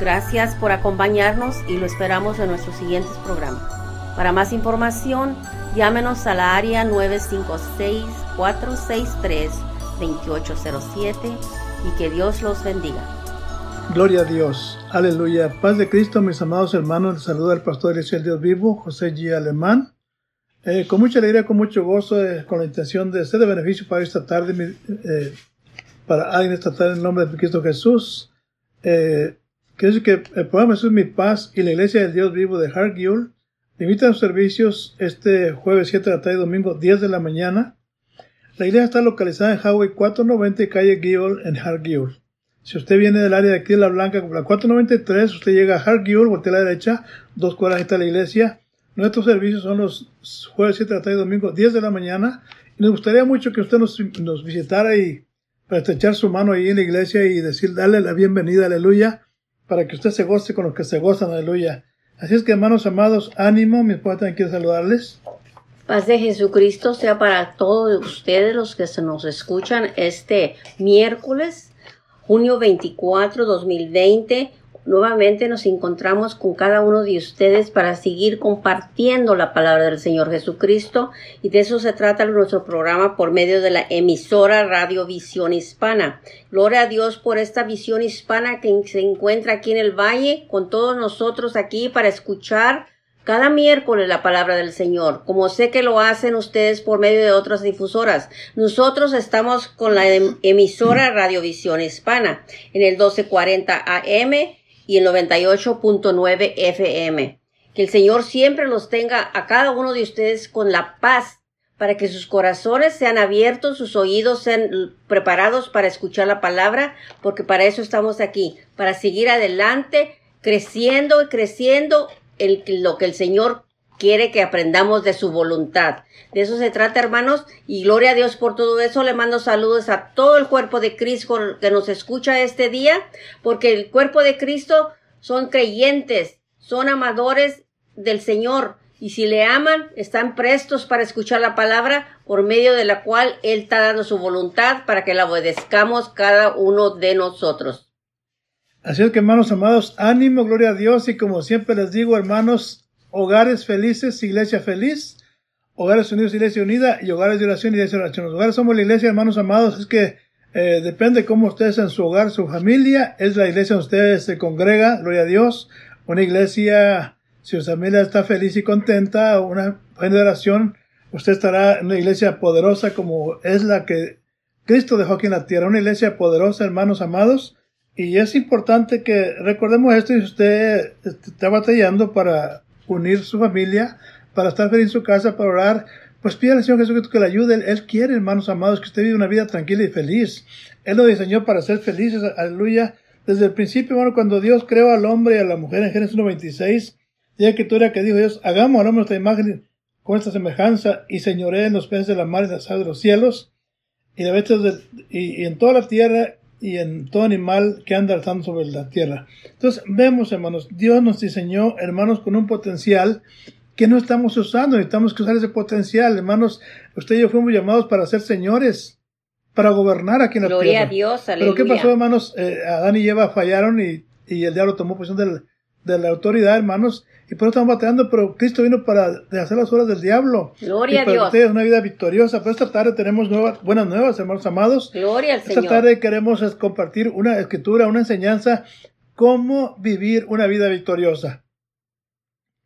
Gracias por acompañarnos y lo esperamos en nuestros siguientes programas. Para más información, llámenos a la área 956-463-2807 y que Dios los bendiga. Gloria a Dios. Aleluya. Paz de Cristo, mis amados hermanos. Les saluda el pastor Eliseo Dios Vivo, José G. Alemán. Eh, con mucha alegría, con mucho gozo, eh, con la intención de ser de beneficio para esta tarde, eh, para alguien esta tarde en el nombre de Cristo Jesús. Quiero decir que el programa Jesús Mi Paz y la Iglesia del Dios Vivo de Hargill invitan a los servicios este jueves 7 de la tarde y domingo 10 de la mañana. La iglesia está localizada en Highway 490 calle Gill en Hargill. Si usted viene del área de aquí de La Blanca, la 493, usted llega a Hargill, voltea a la derecha, dos cuadras está la iglesia. Nuestros servicios son los jueves 7 de la tarde y domingo 10 de la mañana. Y nos gustaría mucho que usted nos, nos visitara y para estrechar su mano ahí en la iglesia y decir, darle la bienvenida, aleluya, para que usted se goce con los que se gozan, aleluya. Así es que hermanos amados, ánimo, mi esposa también quiere saludarles. Paz de Jesucristo sea para todos ustedes los que se nos escuchan este miércoles, junio 24, 2020. Nuevamente nos encontramos con cada uno de ustedes para seguir compartiendo la palabra del Señor Jesucristo y de eso se trata nuestro programa por medio de la emisora Radio Visión Hispana. Gloria a Dios por esta visión hispana que se encuentra aquí en el valle con todos nosotros aquí para escuchar cada miércoles la palabra del Señor, como sé que lo hacen ustedes por medio de otras difusoras. Nosotros estamos con la em-, emisora Radiovisión Hispana en el 1240 AM y el 98.9 FM. Que el Señor siempre los tenga a cada uno de ustedes con la paz para que sus corazones sean abiertos, sus oídos sean preparados para escuchar la palabra, porque para eso estamos aquí, para seguir adelante, creciendo y creciendo lo que el Señor quiere que aprendamos de su voluntad. De eso se trata, hermanos, y gloria a Dios por todo eso. Le mando saludos a todo el cuerpo de Cristo que nos escucha este día, porque el cuerpo de Cristo son creyentes, son amadores del Señor, y si le aman, están prestos para escuchar la palabra por medio de la cual Él está dando su voluntad para que la obedezcamos cada uno de nosotros. Así es que, hermanos amados, ánimo, gloria a Dios, y como siempre les digo, hermanos, hogares felices, iglesia feliz, hogares unidos, iglesia unida, y hogares de oración, iglesia de oración. Los hogares somos la iglesia, hermanos amados, es que eh, depende cómo ustedes en su hogar, su familia, es la iglesia donde ustedes se congrega, gloria a Dios, una iglesia, si su familia está feliz y contenta, una generación, usted estará en una iglesia poderosa como es la que Cristo dejó aquí en la tierra, una iglesia poderosa, hermanos amados, y es importante que recordemos esto y usted está batallando para unir su familia, para estar feliz en su casa, para orar, pues pide al Señor Jesucristo que le ayude. Él, quiere, hermanos amados, que usted viva una vida tranquila y feliz. Él lo diseñó para ser felices, aleluya. Desde el principio, bueno, cuando Dios creó al hombre y a la mujer en Génesis 1.26, ya que tú era que dijo Dios, hagamos al hombre nuestra imagen con esta semejanza y señoré en los peces de la mar y las aves de los cielos y, de, y, y en toda la tierra y en todo animal que anda alzando sobre la tierra. Entonces vemos, hermanos, Dios nos diseñó, hermanos, con un potencial que no estamos usando, necesitamos que usar ese potencial, hermanos. Usted y yo fuimos llamados para ser señores, para gobernar aquí en la Gloria tierra. a Dios, aleluya. Pero ¿qué pasó, hermanos? Eh, Adán y Eva fallaron y, y el diablo tomó posición del, de la autoridad, hermanos, y por eso estamos batallando, pero Cristo vino para hacer las horas del diablo. Gloria y para a Dios. ustedes una vida victoriosa. Pero esta tarde tenemos nuevas, buenas nuevas, hermanos amados. Gloria al Esta Señor. tarde queremos compartir una escritura, una enseñanza, cómo vivir una vida victoriosa.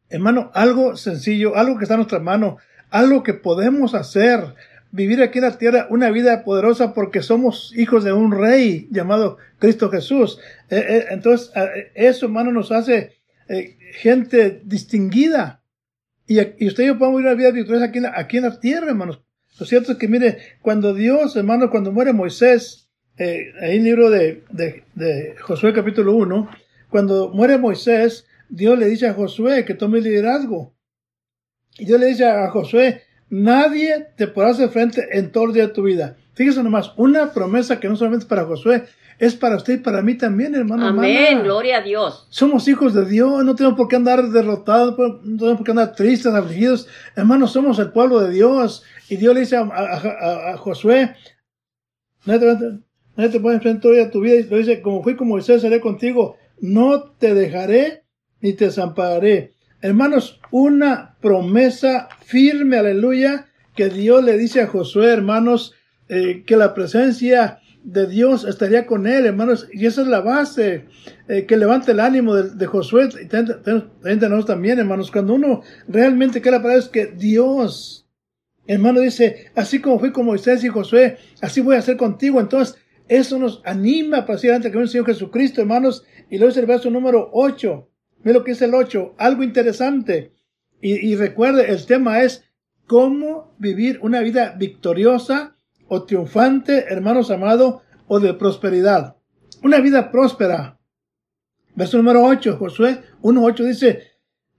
Hermano, algo sencillo, algo que está en nuestra mano, algo que podemos hacer, vivir aquí en la tierra una vida poderosa porque somos hijos de un rey llamado Cristo Jesús. Eh, eh, entonces, eso, hermano, nos hace eh, gente distinguida. Y, y, usted y yo podemos vivir una vida victoriosa aquí en, la, aquí en la tierra, hermanos. Lo cierto es que, mire, cuando Dios, hermano, cuando muere Moisés, eh, ahí en el libro de, de, Josué capítulo 1, cuando muere Moisés, Dios le dice a Josué que tome liderazgo. Y Dios le dice a Josué, nadie te podrá hacer frente en todo el día de tu vida. Fíjese nomás, una promesa que no solamente es para Josué, es para usted y para mí también, hermano. Amén, hermana. gloria a Dios. Somos hijos de Dios, no tenemos por qué andar derrotados, no tenemos por qué andar tristes, afligidos. Hermanos, somos el pueblo de Dios. Y Dios le dice a, a, a, a Josué, nadie te, nadie te puede enfrentar a tu vida. Y le dice, como fui con Moisés, seré contigo. no te dejaré ni te desampararé. Hermanos, una promesa firme, aleluya, que Dios le dice a Josué, hermanos, eh, que la presencia de Dios estaría con él, hermanos, y esa es la base eh, que levanta el ánimo de, Josué, y nosotros también, hermanos, cuando uno realmente quiere la palabra es que Dios, hermano, dice, así como fui con Moisés y Josué, así voy a hacer contigo, entonces, eso nos anima para seguir que el Señor Jesucristo, hermanos, y lo dice el verso número 8, ve lo que es el 8, algo interesante, y, y recuerde, el tema es cómo vivir una vida victoriosa, o triunfante, hermanos amados, o de prosperidad. Una vida próspera. Verso número 8, Josué 1.8 dice,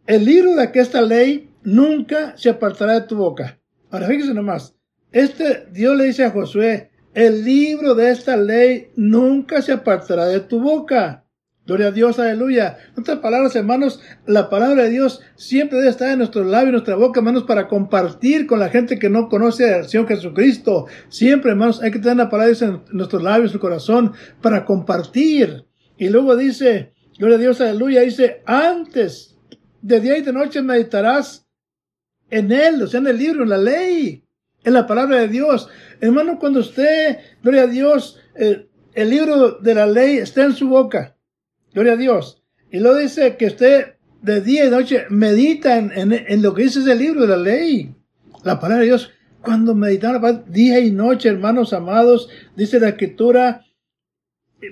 el libro de esta ley nunca se apartará de tu boca. Ahora fíjese nomás, este Dios le dice a Josué, el libro de esta ley nunca se apartará de tu boca. Gloria a Dios, aleluya. En otras palabras, hermanos, la palabra de Dios siempre debe estar en nuestros labios, en nuestra boca, hermanos, para compartir con la gente que no conoce al Señor Jesucristo. Siempre, hermanos, hay que tener la palabra en nuestros labios, en el corazón, para compartir. Y luego dice, Gloria a Dios, aleluya, dice, antes de día y de noche meditarás en él, o sea, en el libro, en la ley, en la palabra de Dios. Hermano, cuando usted, gloria a Dios, eh, el libro de la ley está en su boca, Gloria a Dios. Y lo dice que usted de día y noche medita en, lo que dice ese libro de la ley. La palabra de Dios. Cuando meditamos día y noche, hermanos amados, dice la escritura,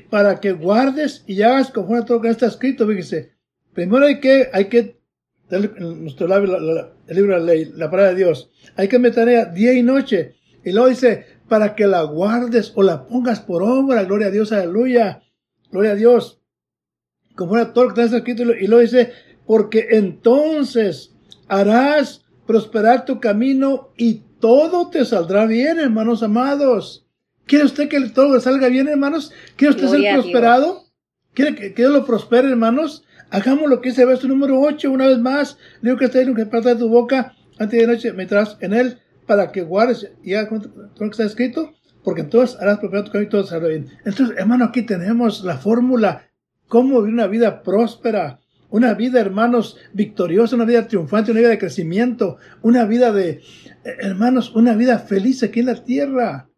para que guardes y hagas conforme a todo lo que está escrito. Fíjese, primero hay que, hay que, en nuestro labio, el libro de la ley, la palabra de Dios. Hay que meter día y noche. Y luego dice, para que la guardes o la pongas por obra. Gloria a Dios, aleluya. Gloria a Dios como era todo lo que está escrito, y lo dice, porque entonces harás prosperar tu camino y todo te saldrá bien, hermanos amados. ¿Quiere usted que todo le salga bien, hermanos? ¿Quiere usted ser prosperado? ¿Quiere que, Dios lo prospere, hermanos? Hagamos lo que dice el verso número 8, una vez más. Digo que está en que parte de tu boca, antes de noche meterás en él, para que guardes ya todo lo que está escrito, porque entonces harás prosperar tu camino y todo saldrá bien. Entonces, hermano, aquí tenemos la fórmula cómo vivir una vida próspera, una vida, hermanos, victoriosa, una vida triunfante, una vida de crecimiento, una vida de, eh, hermanos, una vida feliz aquí en la tierra.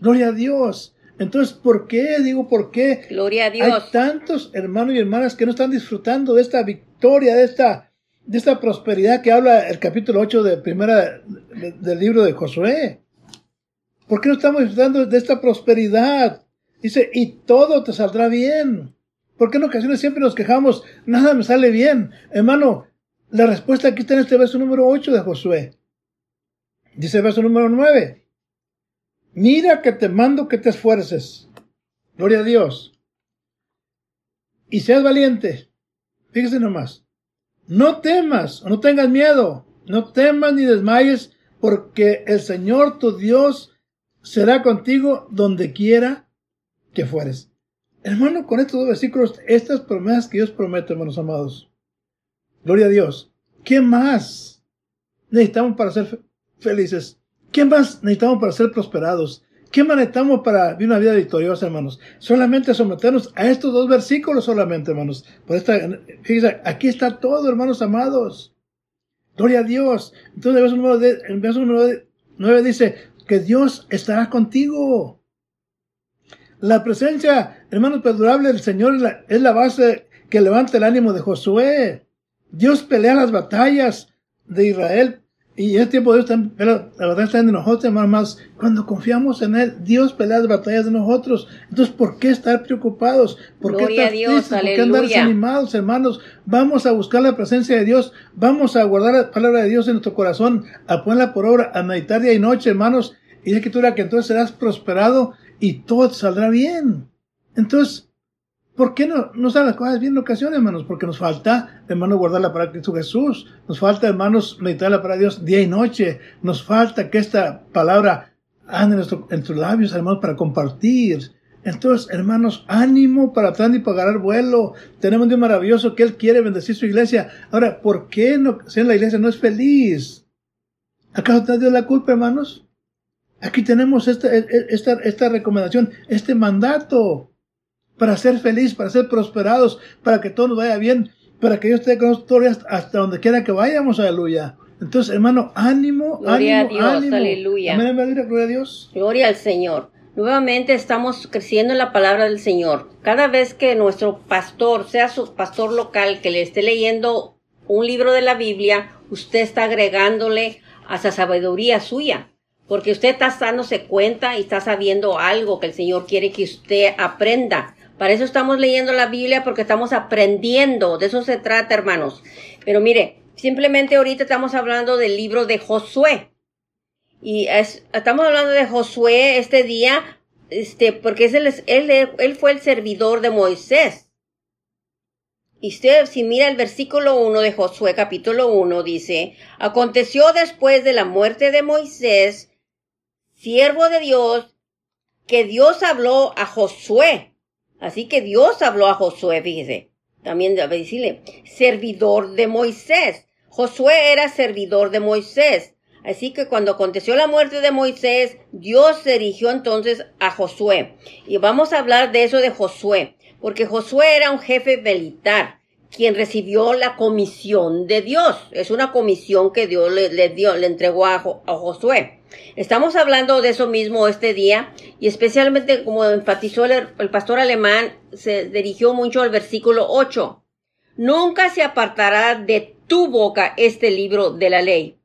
Gloria a Dios. Entonces, ¿por qué? Digo, ¿por qué? Gloria a Dios. Hay tantos hermanos y hermanas que no están disfrutando de esta victoria, de esta, de esta prosperidad que habla el capítulo 8 de primera, del libro de Josué. ¿Por qué no estamos disfrutando de esta prosperidad? Dice, y todo te saldrá bien. ¿Por qué en ocasiones siempre nos quejamos? Nada me sale bien. Hermano, la respuesta aquí está en este verso número 8 de Josué. Dice el verso número 9. Mira que te mando que te esfuerces. Gloria a Dios. Y seas valiente. Fíjese nomás. No temas o no tengas miedo. No temas ni desmayes porque el Señor tu Dios será contigo donde quiera que fueres. Hermano, con estos dos versículos, estas promesas que Dios promete, hermanos amados. Gloria a Dios. ¿Qué más necesitamos para ser felices? ¿Qué más necesitamos para ser prosperados? ¿Qué más necesitamos para vivir una vida victoriosa, hermanos? Solamente someternos a estos dos versículos solamente, hermanos. Por esta, fíjense, aquí está todo, hermanos amados. Gloria a Dios. Entonces, el verso número, el verso número 9 dice que Dios estará contigo. La presencia, hermanos, perdurable del Señor es la, base que levanta el ánimo de Josué. Dios pelea las batallas de Israel y en este tiempo Dios está, la batalla está en nosotros, hermanos. Cuando confiamos en Él, Dios pelea las batallas de nosotros. Entonces, ¿por qué estar preocupados? ¿Por qué estar tristes? ¿Por qué andar desanimados, hermanos? Vamos a buscar la presencia de Dios. Vamos a guardar la palabra de Dios en nuestro corazón, a ponerla por obra, a meditar día y noche, hermanos. Y es escritura que entonces serás prosperado y todo saldrá bien. Entonces, ¿por qué no, no salen las cosas bien en ocasiones, hermanos? Porque nos falta, hermano, guardar la palabra de Cristo Jesús. Nos falta, hermanos, meditar la palabra de Dios día y noche. Nos falta que esta palabra ande en, nuestro, tus labios, hermanos, para compartir. Entonces, hermanos, ánimo para atrás y para agarrar vuelo. Tenemos un Dios maravilloso que Él quiere bendecir su iglesia. Ahora, ¿por qué no, si en la iglesia no es feliz? ¿Acaso te Dios la culpa, hermanos? Aquí tenemos esta, esta, esta recomendación, este mandato. Para ser feliz, para ser prosperados, para que todo nos vaya bien, para que Dios esté con nosotros hasta donde quiera que vayamos, aleluya. Entonces, hermano, ánimo, Gloria ánimo, a Dios, ánimo. aleluya. Amén, amén, gloria a Dios. Gloria al Señor. Nuevamente estamos creciendo en la palabra del Señor. Cada vez que nuestro pastor, sea su pastor local, que le esté leyendo un libro de la Biblia, usted está agregándole a esa sabiduría suya. Porque usted está dándose cuenta y está sabiendo algo que el Señor quiere que usted aprenda. Para eso estamos leyendo la Biblia, porque estamos aprendiendo. De eso se trata, hermanos. Pero mire, simplemente ahorita estamos hablando del libro de Josué. Y es- estamos hablando de Josué este día, este, porque es el- él, él fue el servidor de Moisés. Y usted, si mira el versículo 1 de Josué, capítulo 1, dice, aconteció después de la muerte de Moisés, siervo de Dios, que Dios habló a Josué. Así que Dios habló a Josué, fíjese. También debe decirle, servidor de Moisés. Josué era servidor de Moisés. Así que cuando aconteció la muerte de Moisés, Dios se dirigió entonces a Josué. Y vamos a hablar de eso de Josué, porque Josué era un jefe militar, quien recibió la comisión de Dios. Es una comisión que Dios le, dio, le entregó a, a Josué. Estamos hablando de eso mismo este día y especialmente como enfatizó el, el pastor alemán, se dirigió mucho al versículo 8. Nunca se apartará de tu boca este libro de la ley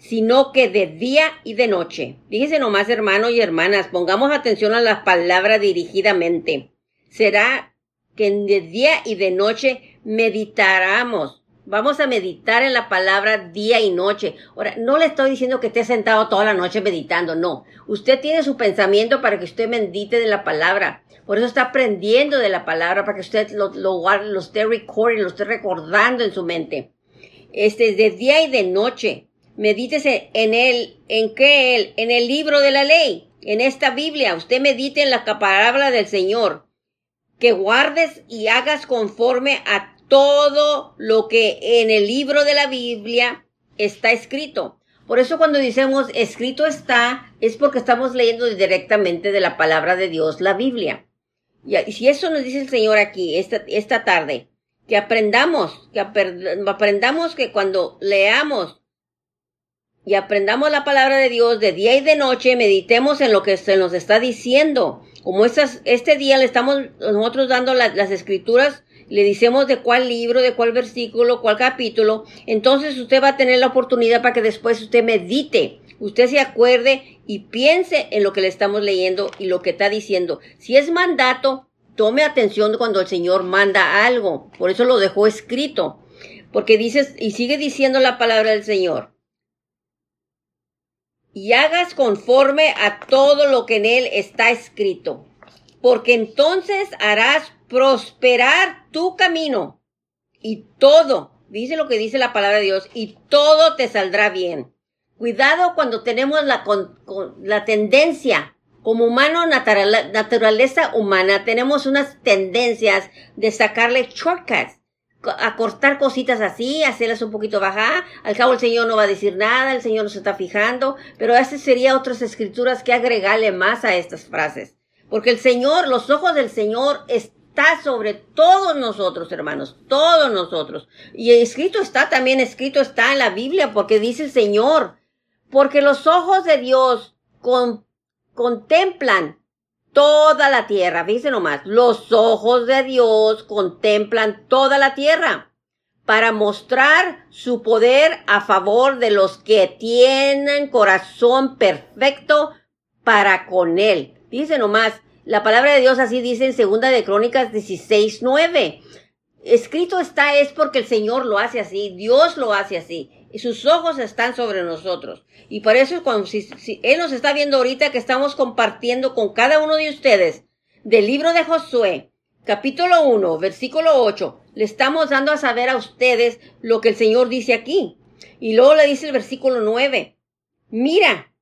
sino que de día y de noche. Fíjense nomás, hermanos y hermanas, pongamos atención a las palabras dirigidamente. Será que de día y de noche meditaremos. Vamos a meditar en la palabra día y noche. Ahora, no le estoy diciendo que esté sentado toda la noche meditando, no. Usted tiene su pensamiento para que usted medite de la palabra. Por eso está aprendiendo de la palabra, para que usted lo, lo, lo esté lo esté recordando en su mente. Este, de día y de noche. Medítese en él, en qué él, en el libro de la ley, en esta Biblia. Usted medite en la palabra del Señor. Que guardes y hagas conforme a todo lo que en el libro de la Biblia está escrito. Por eso cuando decimos escrito está, es porque estamos leyendo directamente de la palabra de Dios, la Biblia. Y si eso nos dice el Señor aquí, esta, esta tarde, que aprendamos, que aprendamos que cuando leamos y aprendamos la palabra de Dios de día y de noche, meditemos en lo que se nos está diciendo. Como estas, este día le estamos nosotros dando la, las escrituras, le decimos de cuál libro, de cuál versículo, cuál capítulo, entonces usted va a tener la oportunidad para que después usted medite, usted se acuerde y piense en lo que le estamos leyendo y lo que está diciendo. Si es mandato, tome atención cuando el Señor manda algo. Por eso lo dejó escrito. Porque dices, y sigue diciendo la palabra del Señor y hagas conforme a todo lo que en él está escrito, porque entonces harás prosperar tu camino y todo, dice lo que dice la palabra de Dios, y todo te saldrá bien. Cuidado cuando tenemos la, con, con, la tendencia, como humano, natural, naturaleza humana, tenemos unas tendencias de sacarle shortcuts a cortar cositas así, hacerlas un poquito bajar. Al cabo el Señor no va a decir nada, el Señor no se está fijando, pero esas serían otras escrituras que agregarle más a estas frases. Porque el Señor, los ojos del Señor está sobre todos nosotros, hermanos, todos nosotros. Y escrito está, también escrito está en la Biblia, porque dice el Señor, porque los ojos de Dios con, contemplan toda la tierra. Fíjense nomás, los ojos de Dios contemplan toda la tierra para mostrar su poder a favor de los que tienen corazón perfecto para con él. Fíjense nomás, la palabra de Dios así dice en segunda de Crónicas 16, 9. Escrito está es porque el Señor lo hace así, Dios lo hace así. Y sus ojos están sobre nosotros. Y por eso, cuando, si, si Él nos está viendo ahorita que estamos compartiendo con cada uno de ustedes del libro de Josué, capítulo 1, versículo 8, le estamos dando a saber a ustedes lo que el Señor dice aquí. Y luego le dice el versículo 9, mira,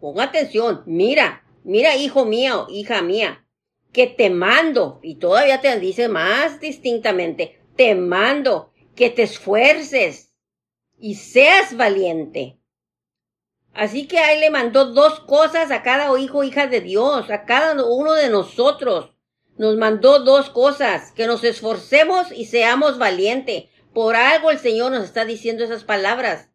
pon atención, mira, mira, hijo mío, hija mía, que te mando, y todavía te dice más distintamente, te mando que te esfuerces y seas valiente. Así que ahí le mandó dos cosas a cada hijo hija de Dios, a cada uno de nosotros. nos mandó dos cosas, que nos esforcemos y seamos valientes. Por algo el Señor nos está diciendo esas palabras.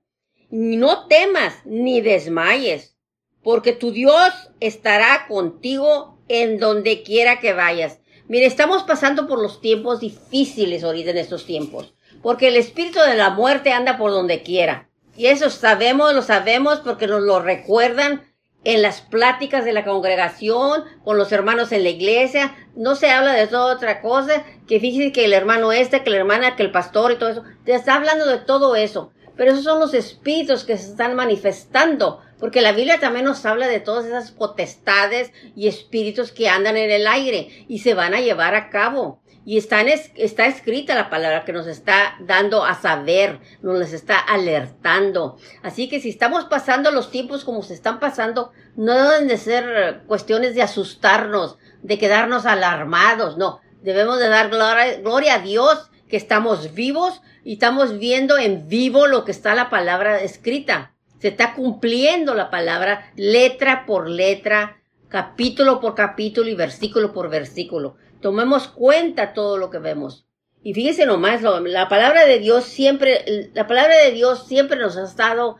No temas ni desmayes, porque tu Dios estará contigo en donde quiera que vayas. Mire, estamos pasando por los tiempos difíciles ahorita en estos tiempos, porque el espíritu de la muerte anda por donde quiera. Y eso sabemos, lo sabemos porque nos lo recuerdan en las pláticas de la congregación, con los hermanos en la iglesia, no se habla de otra cosa, que fíjense que el hermano este, que la hermana, que el pastor y todo eso, te está hablando de todo eso. Pero esos son los espíritus que se están manifestando, porque la Biblia también nos habla de todas esas potestades y espíritus que andan en el aire y se van a llevar a cabo. Y está, está escrita la palabra que nos está dando a saber, nos está alertando. Así que si estamos pasando los tiempos como se están pasando, no deben de ser cuestiones de asustarnos, de quedarnos alarmados, no. Debemos de dar gloria, gloria a Dios que estamos vivos y estamos viendo en vivo lo que está la palabra escrita. Se está cumpliendo la palabra letra por letra, capítulo por capítulo y versículo por versículo. Tomemos cuenta todo lo que vemos. Y fíjense nomás, la palabra de Dios siempre, la palabra de Dios siempre nos ha estado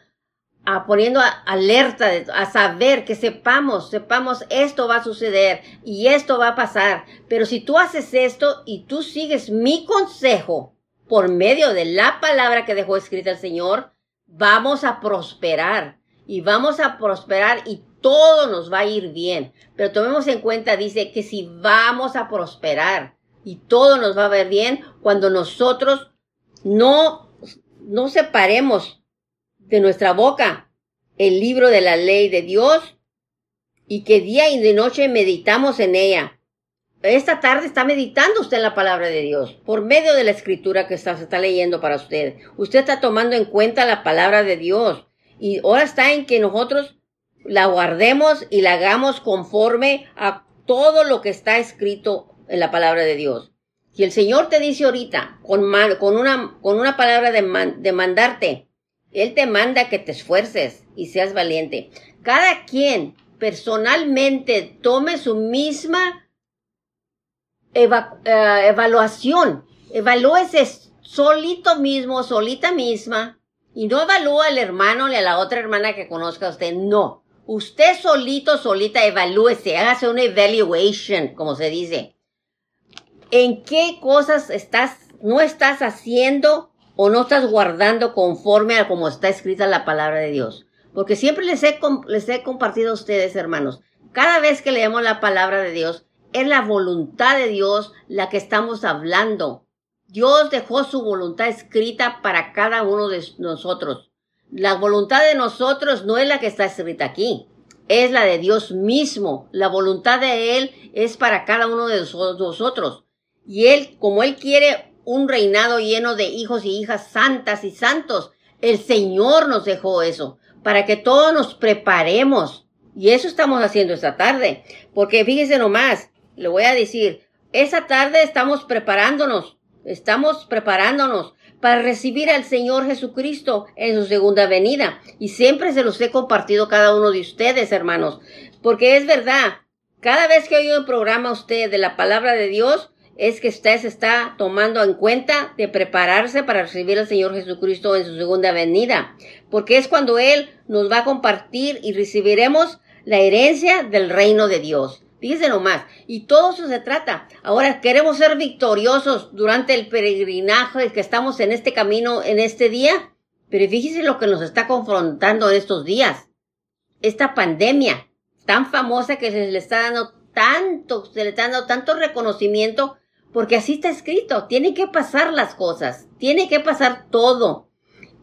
a poniendo alerta, a saber que sepamos, sepamos esto va a suceder y esto va a pasar. Pero si tú haces esto y tú sigues mi consejo por medio de la palabra que dejó escrita el Señor, vamos a prosperar y vamos a prosperar y todo nos va a ir bien. Pero tomemos en cuenta, dice, que si vamos a prosperar y todo nos va a ver bien, cuando nosotros no, no separemos de nuestra boca el libro de la ley de Dios y que día y de noche meditamos en ella. Esta tarde está meditando usted en la palabra de Dios por medio de la escritura que está, se está leyendo para usted. Usted está tomando en cuenta la palabra de Dios y ahora está en que nosotros la guardemos y la hagamos conforme a todo lo que está escrito en la palabra de Dios. Si el Señor te dice ahorita, con, con, una, con una palabra de, de mandarte, Él te manda que te esfuerces y seas valiente. Cada quien personalmente tome su misma eh, evaluación. Evalúese solito mismo, solita misma. Y no evalúa al hermano ni a la otra hermana que conozca a usted. No. Usted solito, solita, evalúese, hágase una evaluation, como se dice. ¿En qué cosas estás, no estás haciendo o no estás guardando conforme a como está escrita la palabra de Dios? Porque siempre les he, les he compartido a ustedes, hermanos, cada vez que leemos la palabra de Dios, es la voluntad de Dios la que estamos hablando. Dios dejó su voluntad escrita para cada uno de nosotros. La voluntad de nosotros no es la que está escrita aquí, es la de Dios mismo. La voluntad de Él es para cada uno de nosotros. Y Él, como Él quiere un reinado lleno de hijos y hijas santas y santos, el Señor nos dejó eso, para que todos nos preparemos. Y eso estamos haciendo esta tarde. Porque fíjese nomás, le voy a decir, esta tarde estamos preparándonos, estamos preparándonos para recibir al Señor Jesucristo en su segunda venida. Y siempre se los he compartido cada uno de ustedes, hermanos, porque es verdad, cada vez que oigo un programa usted de la palabra de Dios, es que usted se está tomando en cuenta de prepararse para recibir al Señor Jesucristo en su segunda venida, porque es cuando Él nos va a compartir y recibiremos la herencia del reino de Dios. Fíjense nomás. Y todo eso se trata. Ahora queremos ser victoriosos durante el peregrinaje que estamos en este camino en este día. Pero fíjense lo que nos está confrontando en estos días. Esta pandemia tan famosa que se le está dando tanto, se le está dando tanto reconocimiento porque así está escrito. Tiene que pasar las cosas. Tiene que pasar todo.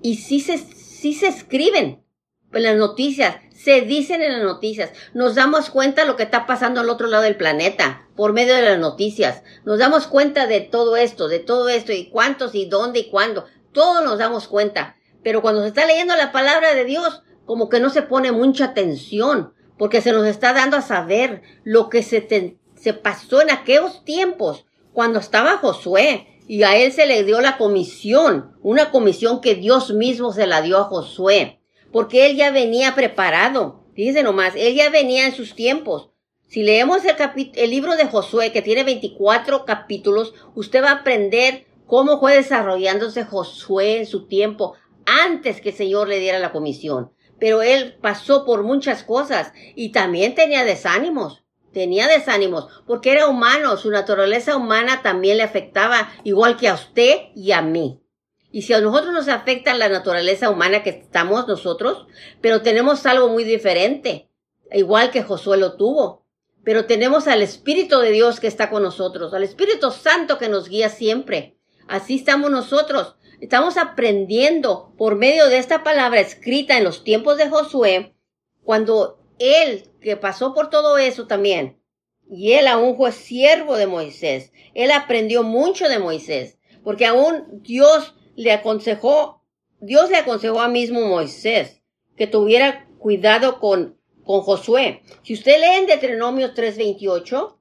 Y sí se, sí se escriben en las noticias se dicen en las noticias. Nos damos cuenta de lo que está pasando al otro lado del planeta por medio de las noticias. Nos damos cuenta de todo esto, de todo esto y cuántos y dónde y cuándo. Todo nos damos cuenta. Pero cuando se está leyendo la palabra de Dios, como que no se pone mucha atención, porque se nos está dando a saber lo que se, se pasó en aquellos tiempos, cuando estaba Josué, y a él se le dio la comisión, una comisión que Dios mismo se la dio a Josué porque él ya venía preparado. Fíjense nomás, él ya venía en sus tiempos. Si leemos el, el libro de Josué, que tiene 24 capítulos, usted va a aprender cómo fue desarrollándose Josué en su tiempo antes que el Señor le diera la comisión. Pero él pasó por muchas cosas y también tenía desánimos. Tenía desánimos porque era humano, su naturaleza humana también le afectaba igual que a usted y a mí. Y si a nosotros nos afecta la naturaleza humana que estamos nosotros, pero tenemos algo muy diferente, igual que Josué lo tuvo. Pero tenemos al Espíritu de Dios que está con nosotros, al Espíritu Santo que nos guía siempre. Así estamos nosotros. Estamos aprendiendo por medio de esta palabra escrita en los tiempos de Josué, cuando él, que pasó por todo eso también, y él aún fue siervo de Moisés, él aprendió mucho de Moisés, porque aún Dios le aconsejó, Dios le aconsejó a mismo Moisés que tuviera cuidado con, con Josué. Si usted lee en Deuteronomio 3:28,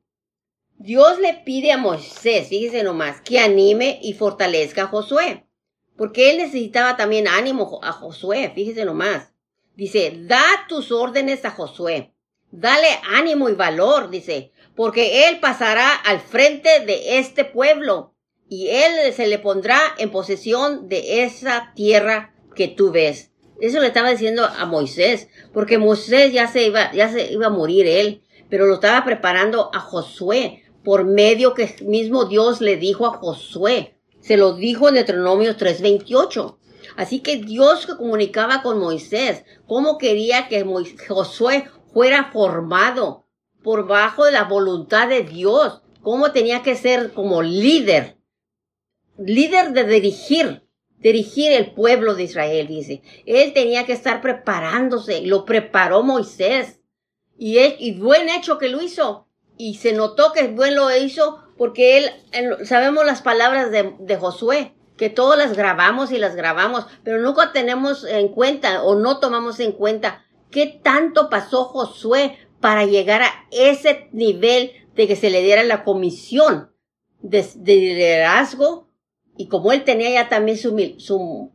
Dios le pide a Moisés, fíjese nomás, que anime y fortalezca a Josué, porque él necesitaba también ánimo a Josué, fíjese nomás. Dice, da tus órdenes a Josué, dale ánimo y valor, dice, porque él pasará al frente de este pueblo y él se le pondrá en posesión de esa tierra que tú ves. Eso le estaba diciendo a Moisés, porque Moisés ya se iba, ya se iba a morir él, pero lo estaba preparando a Josué por medio que mismo Dios le dijo a Josué. Se lo dijo en Deuteronomio 3:28. Así que Dios que comunicaba con Moisés, cómo quería que Josué fuera formado por bajo de la voluntad de Dios, cómo tenía que ser como líder líder de dirigir, dirigir el pueblo de Israel, dice. Él tenía que estar preparándose, lo preparó Moisés. Y, y buen hecho que lo hizo. Y se notó que buen lo hizo porque él, sabemos las palabras de, de Josué, que todas las grabamos y las grabamos, pero nunca tenemos en cuenta o no tomamos en cuenta qué tanto pasó Josué para llegar a ese nivel de que se le diera la comisión de, de liderazgo y como él tenía ya también su, su,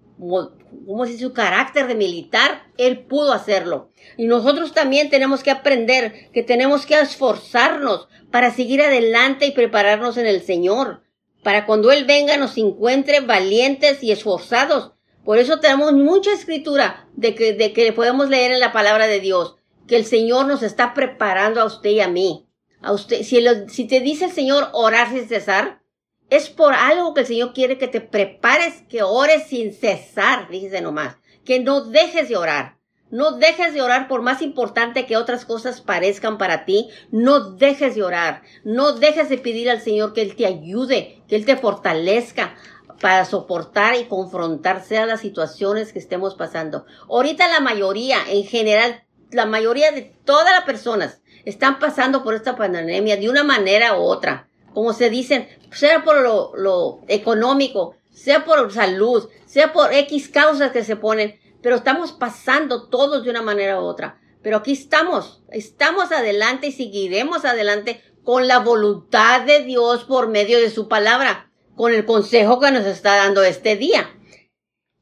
¿cómo se su carácter de militar, él pudo hacerlo. Y nosotros también tenemos que aprender que tenemos que esforzarnos para seguir adelante y prepararnos en el Señor, para cuando Él venga nos encuentre valientes y esforzados. Por eso tenemos mucha escritura de que, de que podemos leer en la palabra de Dios, que el Señor nos está preparando a usted y a mí. A usted, si, si te dice el Señor orar sin cesar, es por algo que el Señor quiere que te prepares, que ores sin cesar, dice nomás, que no dejes de orar. No dejes de orar por más importante que otras cosas parezcan para ti. No dejes de orar. No dejes de pedir al Señor que Él te ayude, que Él te fortalezca para soportar y confrontarse a las situaciones que estemos pasando. Ahorita la mayoría, en general, la mayoría de todas las personas están pasando por esta pandemia de una manera u otra como se dicen, sea por lo, económico, sea por salud, sea por X causas que se ponen, pero estamos pasando todos de una manera u otra. Pero aquí estamos, estamos adelante y seguiremos adelante con la voluntad de Dios por medio de su palabra, con el consejo que nos está dando este día.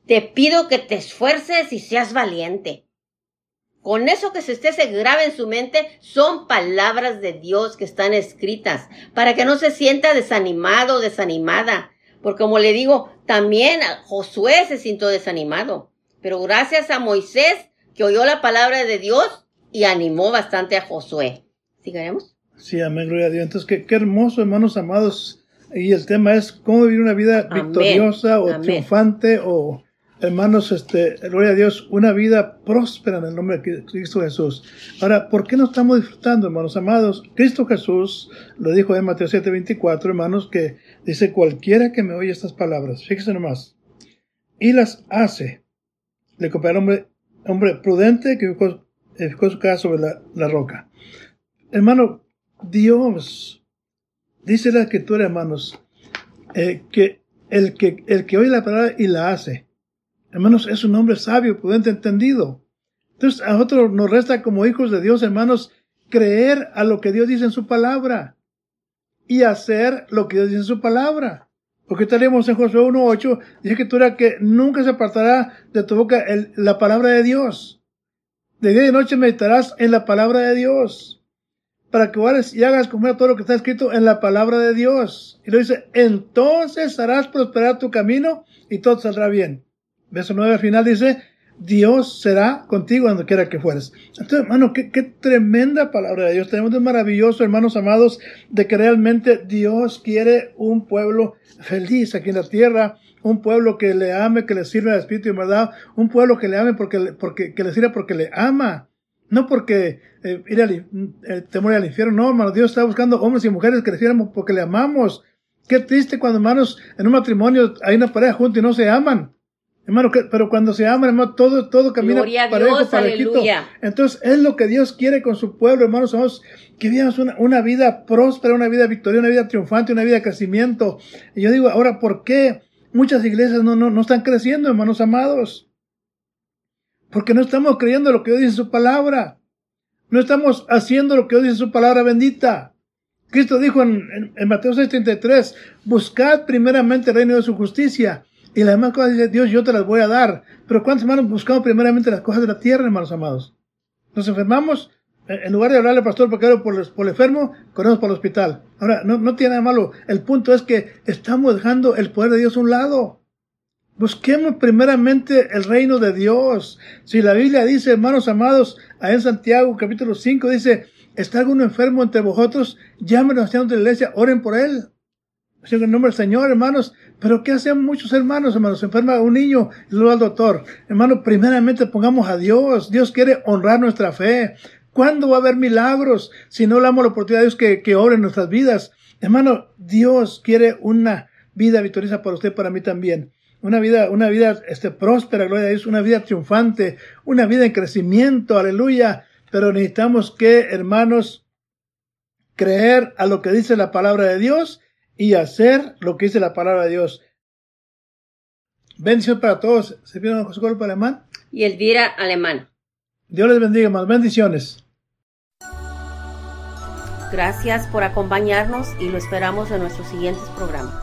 Te pido que te esfuerces y seas valiente. Con eso que se esté se grave en su mente, son palabras de Dios que están escritas, para que no se sienta desanimado o desanimada. Porque como le digo, también Josué se sintió desanimado. Pero gracias a Moisés, que oyó la palabra de Dios y animó bastante a Josué. ¿Sigaremos? Sí, amén, gloria a Dios. Entonces, qué, qué hermoso, hermanos amados. Y el tema es cómo vivir una vida victoriosa o triunfante o hermanos, este, gloria a Dios, una vida próspera en el nombre de Cristo Jesús. Ahora, ¿por qué no estamos disfrutando, hermanos amados? Cristo Jesús lo dijo en Mateo 7:24, hermanos, que dice, cualquiera que me oye estas palabras, fíjese nomás, y las hace, le compara hombre, hombre prudente que edificó su casa sobre la, roca. Hermano, Dios, dice la escritura, hermanos, eh, que el que, el que oye la palabra y la hace, Hermanos, es un hombre sabio, prudente, entendido. Entonces, a nosotros nos resta como hijos de Dios, hermanos, creer a lo que Dios dice en su palabra y hacer lo que Dios dice en su palabra. Porque tenemos en Josué 1.8, dice que tú era que nunca se apartará de tu boca la palabra de Dios. De día y noche meditarás en la palabra de Dios. para que vayas y hagas como todo lo que está escrito en la palabra de Dios. Y lo dice, entonces harás prosperar tu camino y todo saldrá bien. Verso 9 al final dice, Dios será contigo donde quiera que fueres. Entonces, hermano, qué, qué tremenda palabra de Dios. Tenemos de maravilloso, hermanos amados, de que realmente Dios quiere un pueblo feliz aquí en la tierra, un pueblo que le ame, que le sirva al Espíritu y verdad, un pueblo que le ame porque, porque que le sirva porque le ama. No porque eh, ir al eh, temor al infierno, no, hermano, Dios está buscando hombres y mujeres que le sirvan porque le amamos. Qué triste cuando, hermanos, en un matrimonio hay una pareja juntos y no se aman. Hermano, pero cuando se aman, hermano, todo, todo camina parejo, Dios, Aleluya. Entonces, es lo que Dios quiere con su pueblo, hermanos. Somos que vivamos una, una, vida próspera, una vida victoriosa, una vida triunfante, una vida de crecimiento. Y yo digo, ahora, ¿por qué muchas iglesias no, no, no están creciendo, hermanos amados? Porque no estamos creyendo lo que Dios dice en su palabra. No estamos haciendo lo que Dios dice en su palabra bendita. Cristo dijo en, en, en Mateo 6:33, buscad primeramente el reino de su justicia y las demás cosas dice Dios, yo te las voy a dar. Pero ¿cuántos hermanos buscamos primeramente las cosas de la tierra, hermanos amados? Nos enfermamos, eh, en lugar de hablarle al pastor porque por, por el enfermo, corremos para el hospital. Ahora, no, no tiene nada malo. El punto es que estamos dejando el poder de Dios a un lado. Busquemos primeramente el reino de Dios. Si la Biblia dice, hermanos amados, ahí en Santiago capítulo 5 dice, está alguno enfermo entre vosotros, llámenos a de la iglesia, oren por él. En nombre del Señor, hermanos. Pero ¿qué hacen muchos hermanos, hermanos? Se enferma un niño y luego al doctor. Hermano, primeramente pongamos a Dios. Dios quiere honrar nuestra fe. ¿Cuándo va a haber milagros si no le damos la oportunidad a Dios que, que obre en nuestras vidas? Hermano, Dios quiere una vida victoriosa para usted, para mí también. Una vida, una vida este, próspera, gloria a Dios, una vida triunfante, una vida en crecimiento, aleluya. Pero necesitamos que, hermanos, creer a lo que dice la palabra de Dios y hacer lo que dice la palabra de Dios. Bendición para todos. ¿Se pide José Cuerpo Alemán? Y Elvira Alemán. Dios les bendiga, más bendiciones. Gracias por acompañarnos y lo esperamos en nuestros siguientes programas.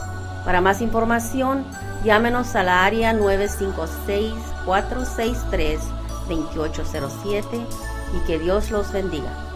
Para más información, llámenos a la área 956-463-2807 y que Dios los bendiga.